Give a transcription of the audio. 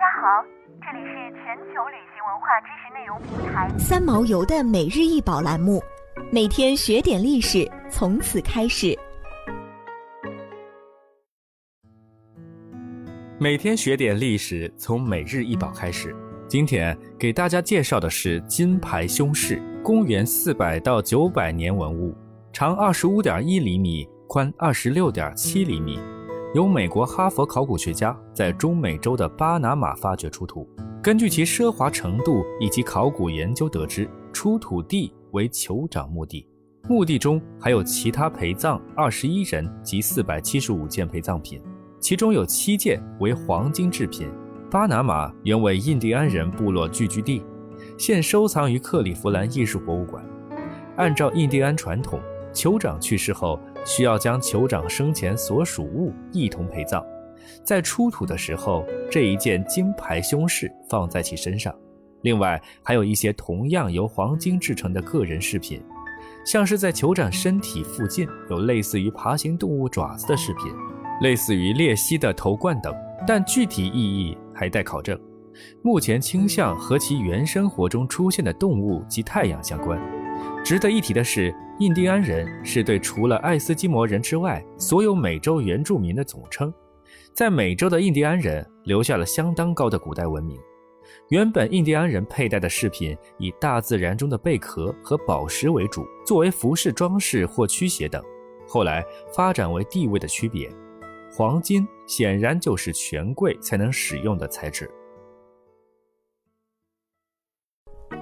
家好，这里是全球旅行文化知识内容平台三毛游的每日一宝栏目，每天学点历史，从此开始。每天学点历史，从每日一宝开始。今天给大家介绍的是金牌胸饰，公元四百到九百年文物，长二十五点一厘米，宽二十六点七厘米。由美国哈佛考古学家在中美洲的巴拿马发掘出土，根据其奢华程度以及考古研究得知，出土地为酋长墓地，墓地中还有其他陪葬二十一人及四百七十五件陪葬品，其中有七件为黄金制品。巴拿马原为印第安人部落聚居地，现收藏于克利夫兰艺术博物馆。按照印第安传统，酋长去世后。需要将酋长生前所属物一同陪葬，在出土的时候，这一件金牌胸饰放在其身上。另外，还有一些同样由黄金制成的个人饰品，像是在酋长身体附近有类似于爬行动物爪子的饰品，类似于鬣蜥的头冠等，但具体意义还待考证。目前倾向和其原生活中出现的动物及太阳相关。值得一提的是。印第安人是对除了爱斯基摩人之外所有美洲原住民的总称，在美洲的印第安人留下了相当高的古代文明。原本印第安人佩戴的饰品以大自然中的贝壳和宝石为主，作为服饰装饰或驱邪等。后来发展为地位的区别，黄金显然就是权贵才能使用的材质。